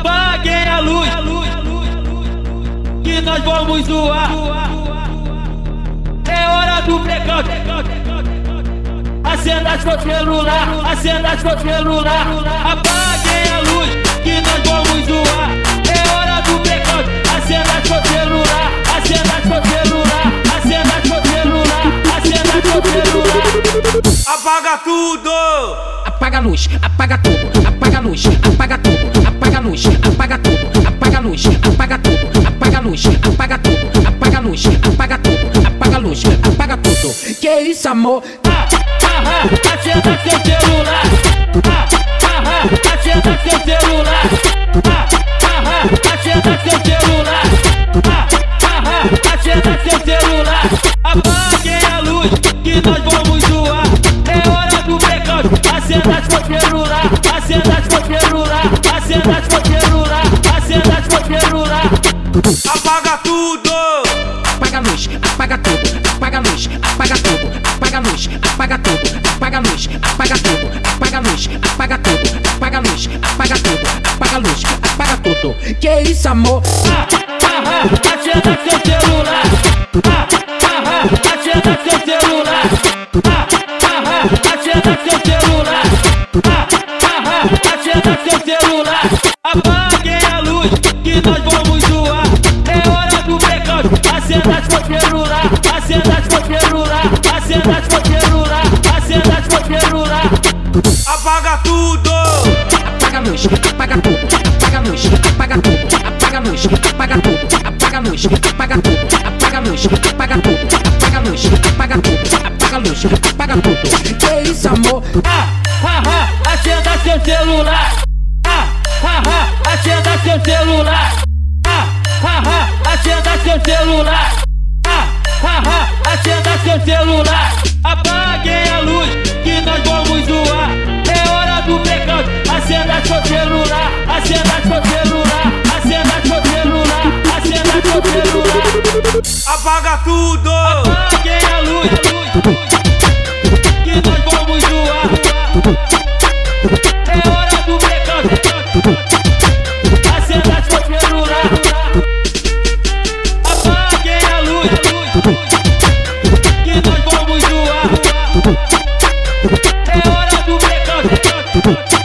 Apaguem a luz, que nós vamos zoar. É hora do blackout. Acenda seu celular, acenda seu celular. Apaguem a luz, que nós vamos zoar. É hora do blackout. Acenda seu celular, acenda seu celular, acenda seu celular, acenda seu celular. Apaga tudo! Apaga a luz, apaga tudo, apaga a luz, apaga tudo. Tudo. Que isso, amor? Ah, ah, ah, acenda seu celular. Ah, ah, ah, acenda seu celular. Ah, ah, ah, acenda seu celular. Ah, ah, ah, acenda seu celular. Apaguem a luz que nós vamos zoar. É hora do blackout. Acenda seu celular. Acenda seu celular. Acenda seu celular. Acenda seu celular. Apaga tudo! Apaga a luz, apaga tudo, apaga tudo, apaga luz, apaga tudo, apaga luz, apaga tudo, apaga luz, apaga tudo, apaga luz, apaga tudo. Que isso, amor? Ah, ah, ah, acenda seu celular. Ah, ah, acenda seu celular. Ah, ah, acenda seu celular. Ah, ah, acenda seu celular. Apaguem a luz que nós vamos zoar. É hora do blackout. Acenda seu celular. Acenda seu celular. Acenda seu tudo! Apaga a luz, apaga tudo, apaga a luz, apaga tudo, apaga a luz, apaga tudo, apaga a luz, apaga tudo, apaga a luz, apaga tudo, apaga a luz, apaga tudo, apaga a luz, apaga tudo. Que isso, amor? Ah, ah, ah, acenda seu celular. Ah, ah, ah, acenda seu celular. Ah, ah, ah, acenda seu celular. Ah, ah, ah, acenda seu celular. Apaguem teu celular, acenda teu celular, acenda teu celular. Apaga tudo. apague a luz, que nós vamos zoar. É hora do breakout. Acenda teu celular. A luz, que nós vamos zoar. É hora do breakout.